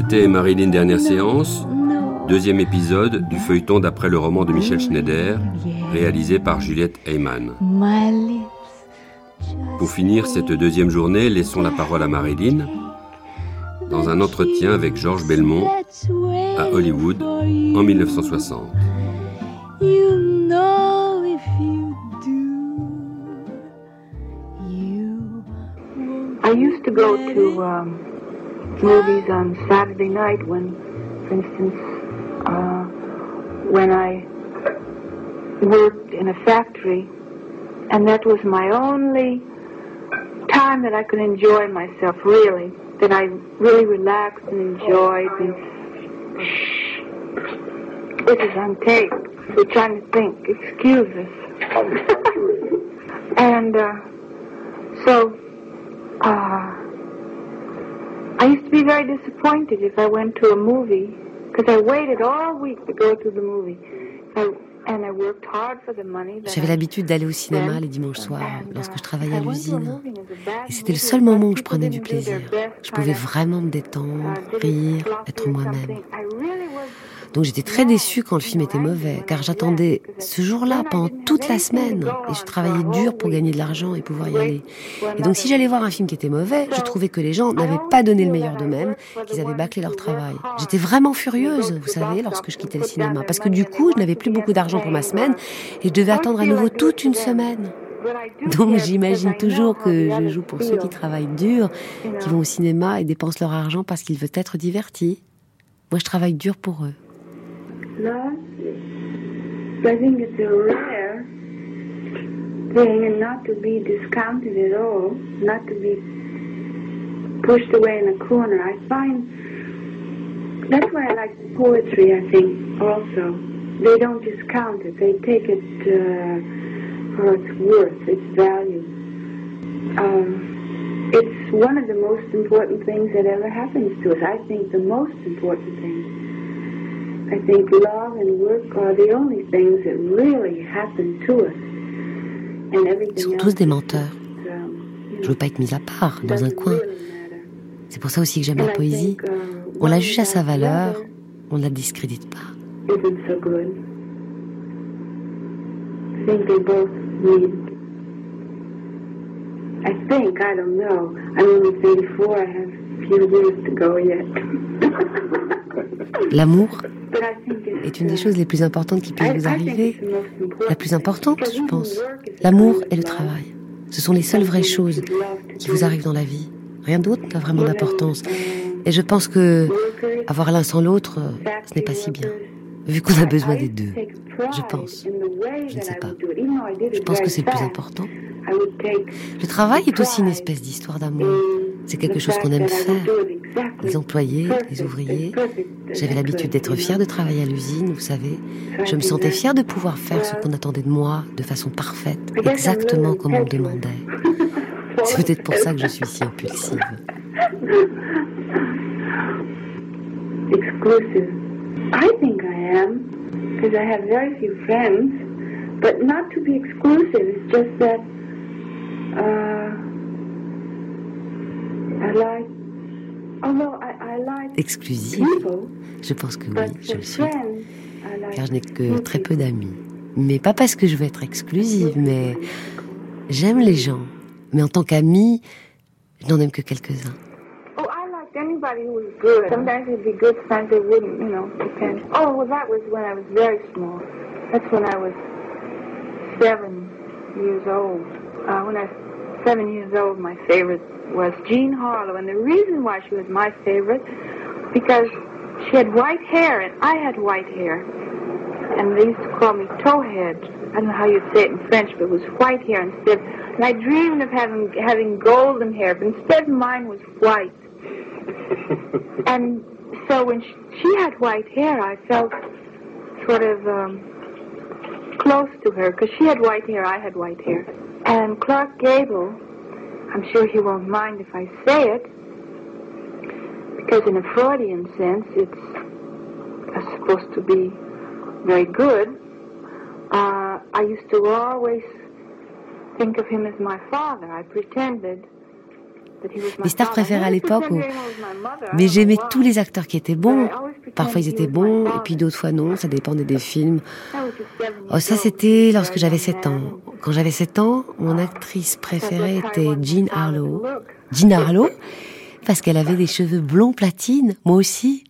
C'était Marilyn Dernière Séance, deuxième épisode du feuilleton d'après le roman de Michel Schneider, réalisé par Juliette Heyman. My lips Pour finir cette deuxième journée, laissons la parole à Marilyn dans un entretien avec Georges Belmont à Hollywood en 1960. You know if you do, you I used to go to um, movies on Saturday night when, for instance, uh, when I worked in a factory, and that was my only time that I could enjoy myself really, that I really relaxed and enjoyed. And this is on tape. We're trying to think. Excuse us. and uh, so uh, I used to be very disappointed if I went to a movie because I waited all week to go to the movie. I, and I worked hard for the money. that J'avais l'habitude d'aller au cinéma les dimanches soirs uh, lorsque je travaillais à l'usine. Et c'était le seul moment où je prenais du plaisir. Je pouvais vraiment me uh, détendre, it rire, être moi-même. Donc j'étais très déçue quand le film était mauvais, car j'attendais ce jour-là pendant toute la semaine, et je travaillais dur pour gagner de l'argent et pouvoir y aller. Et donc si j'allais voir un film qui était mauvais, je trouvais que les gens n'avaient pas donné le meilleur d'eux-mêmes, qu'ils avaient bâclé leur travail. J'étais vraiment furieuse, vous savez, lorsque je quittais le cinéma, parce que du coup, je n'avais plus beaucoup d'argent pour ma semaine, et je devais attendre à nouveau toute une semaine. Donc j'imagine toujours que je joue pour ceux qui travaillent dur, qui vont au cinéma et dépensent leur argent parce qu'ils veulent être divertis. Moi, je travaille dur pour eux. Love. I think it's a rare thing and not to be discounted at all, not to be pushed away in a corner. I find that's why I like poetry, I think, also. They don't discount it, they take it uh, for its worth, its value. Um, it's one of the most important things that ever happens to us. I think the most important thing. I think love and work are the only things that really happen to us. And Ils everything sont else tous des menteurs. um, Je veux pas être mise à part dans un coin. C'est pour ça aussi que j'aime la poésie. uh, On la juge à sa valeur, on ne la discrédite pas. I think. I think, I don't know. I'm only 34, I have a few years to go yet. L'amour est une des choses les plus importantes qui puissent think arriver. La plus importante, je pense. L'amour et le travail. Ce sont les seules vraies choses qui vous arrivent dans la vie. Rien d'autre n'a vraiment d'importance. Et je pense que avoir l'un sans l'autre, ce n'est pas si bien. Vu qu'on a besoin des deux. Je pense. Je ne sais pas. Je pense que c'est le plus important. Le travail est aussi une espèce d'histoire d'amour. C'est quelque chose qu'on aime faire. Les employés, les ouvriers. J'avais l'habitude d'être fière de travailler à l'usine, vous savez. Je me sentais fière de pouvoir faire ce qu'on attendait de moi de façon parfaite, exactement comme on me demandait. C'est peut-être pour ça que je suis si impulsive. exclusive. I think I am, because I have very few friends, but not to be exclusive. It's just that uh, I like, although I, I like Exclusive Je pense que oui, je le suis. Car je n'ai que très peu d'amis. Mais pas parce que je veux être exclusive, mais j'aime les gens. Mais en tant qu'amie, je n'en aime que quelques-uns. Oh, anybody who was good. Sometimes they'd be good, sometimes they wouldn't, you know, depends. Oh, well, that was when I was very small. That's when I was seven years old. Uh, when I seven years old, my favorite was Jean Harlow. And the reason why she was my favorite, because she had white hair and I had white hair. And they used to call me towhead. I don't know how you'd say it in French, but it was white hair instead. And I dreamed of having having golden hair, but instead mine was white. and so when she, she had white hair, I felt sort of um, close to her because she had white hair, I had white hair. And Clark Gable, I'm sure he won't mind if I say it, because in a Freudian sense, it's supposed to be very good. Uh, I used to always think of him as my father. I pretended Mes stars préférées à l'époque. I Mais j'aimais tous les acteurs qui étaient bons. Parfois ils étaient bons, et puis d'autres fois non, ça dépendait des films. Oh, ça c'était lorsque j'avais young 7 man. ans. Quand j'avais 7 ans, mon actrice préférée était Jean Harlow. Jean Harlow, parce qu'elle avait des cheveux blonds platine, moi aussi.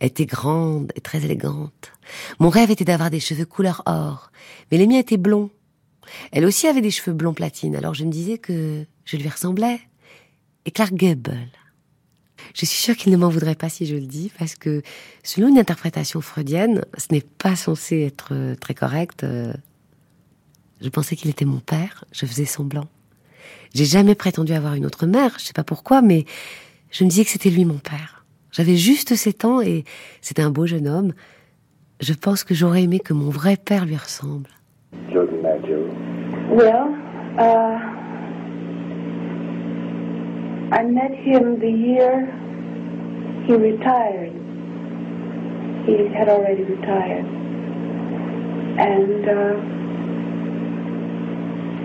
Elle était grande et très élégante. Mon rêve était d'avoir des cheveux couleur or, mais les miens étaient blonds. Elle aussi avait des cheveux blonds platine, alors je me disais que je lui ressemblais. Et Clark Gable. Je suis sûre qu'il ne m'en voudrait pas si je le dis, parce que selon une interprétation freudienne, ce n'est pas censé être euh, très correct. euh. Je pensais qu'il était mon père, je faisais semblant. J'ai jamais prétendu avoir une autre mère, je sais pas pourquoi, mais je me disais que c'était lui mon père. J'avais juste 7 ans et c'était un beau jeune homme. Je pense que j'aurais aimé que mon vrai père lui ressemble. Well, uh, I met him the year he retired. He had already retired. And uh,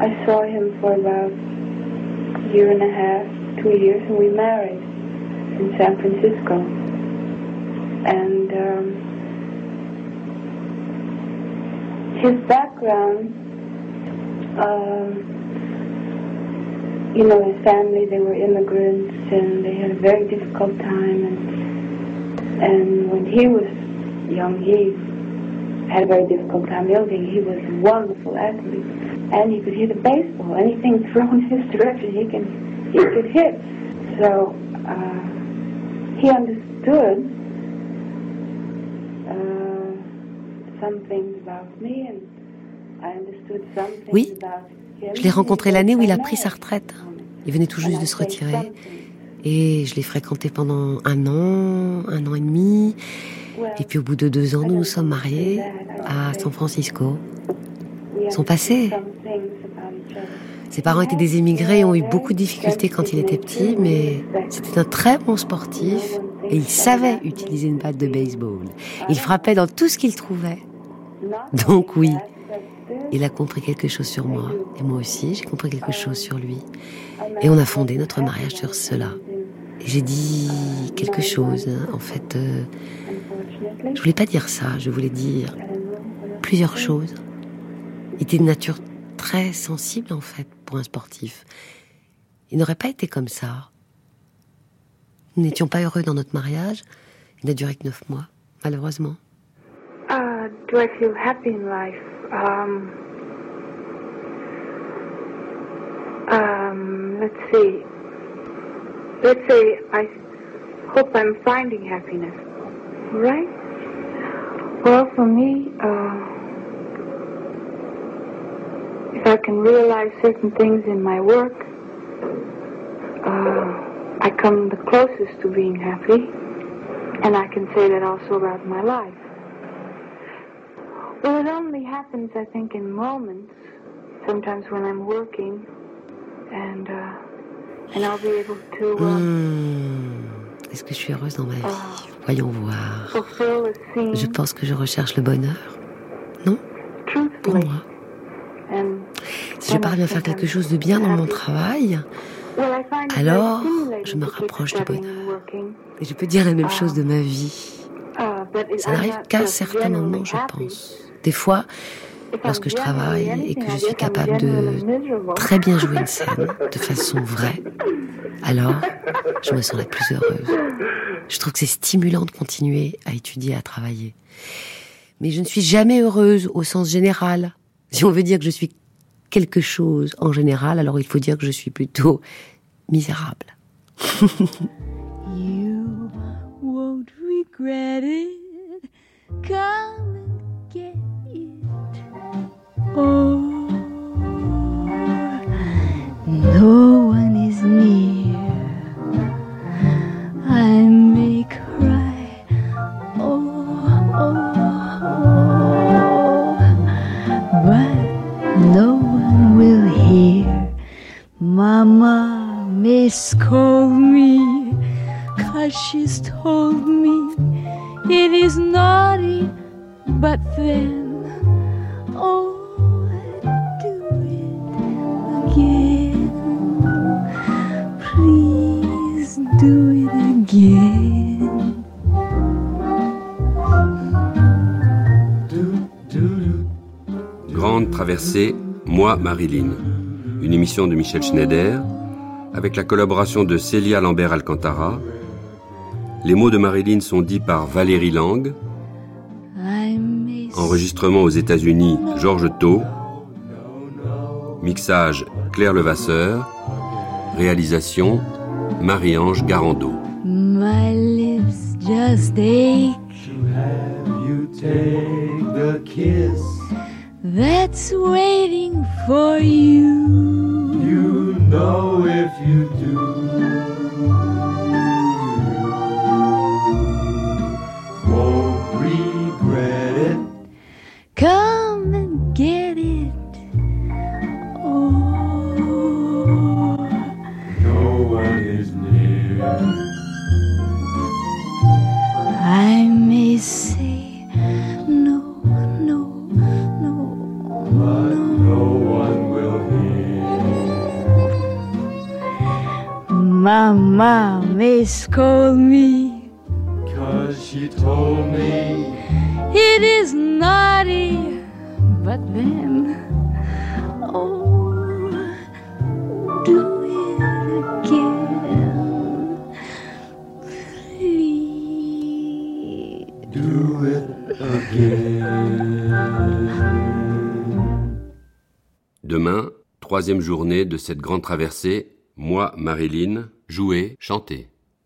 I saw him for about a year and a half, two years, and we married in San Francisco. And um, his background um, you know, his family, they were immigrants and they had a very difficult time. And, and when he was young, he had a very difficult time. Thing, he was a wonderful athlete. And he could hit a baseball. Anything thrown his direction, he can, he could hit. So, uh, he understood uh, some things about me and I understood some things Oui. about him. Je l'ai rencontré l'année où il a pris sa retraite. Il venait tout juste de se retirer. Et je l'ai fréquenté pendant un an, un an et demi. Et puis au bout de deux ans, nous nous sommes mariés à San Francisco. Son passé. Ses parents étaient des émigrés et ont eu beaucoup de difficultés quand il était petit, mais c'était un très bon sportif et il savait utiliser une batte de baseball. Il frappait dans tout ce qu'il trouvait. Donc oui, il a compris quelque chose sur moi et moi aussi, j'ai compris quelque chose sur lui. Et on a fondé notre mariage sur cela. J'ai dit quelque chose, hein. en fait, euh, je voulais pas dire ça, je voulais dire plusieurs choses. Il était de nature très sensible en fait pour un sportif. Il n'aurait pas été comme ça. Nous n'étions pas heureux dans notre mariage. Il n'a duré que neuf mois, malheureusement. Uh, do I feel happy in life? Um, um, let's see. Let's say I hope I'm finding happiness. Right? Well, for me, uh, if I can realize certain things in my work, uh, I come the closest to being happy. And I can say that also about my life. Well, it only happens, I think, in moments. Sometimes when I'm working, and uh, and I'll be able to uh, Hmm. Est-ce que je suis heureuse dans ma vie? Voyons voir. Je pense que je recherche le bonheur. Non? Pour moi. And Si je parviens à faire quelque chose de bien dans mon travail, alors je me rapproche du bonheur. et je peux dire la même chose de ma vie. It- Ça n'arrive qu'à just certains genuinely moments, je pense. Des fois, lorsque je travaille et que je suis capable de très bien jouer une scène de façon vraie, alors je me sens la plus heureuse. Je trouve que c'est stimulant de continuer à étudier, à travailler. Mais je ne suis jamais heureuse au sens général. Si on veut dire que je suis quelque chose en général, alors il faut dire que je suis plutôt misérable. You won't regret it. Come Oh, no again. Grande traversée, moi Marilyn. Une émission de Michel Schneider avec la collaboration de Célia Lambert Alcantara. Les mots de Marilyn sont dits par Valérie Lang. Enregistrement aux États-Unis, Georges Tau. Mixage, Claire Levasseur. Réalisation, Marie-Ange Garando. My lips just ache. take the kiss. That's waiting for you. You know if you do. Say no, no, no, But no one will hear. Mama may scold me. Cause she told me It is naughty, but then, troisième journée de cette grande traversée, moi, Marilyn, jouer, chanter.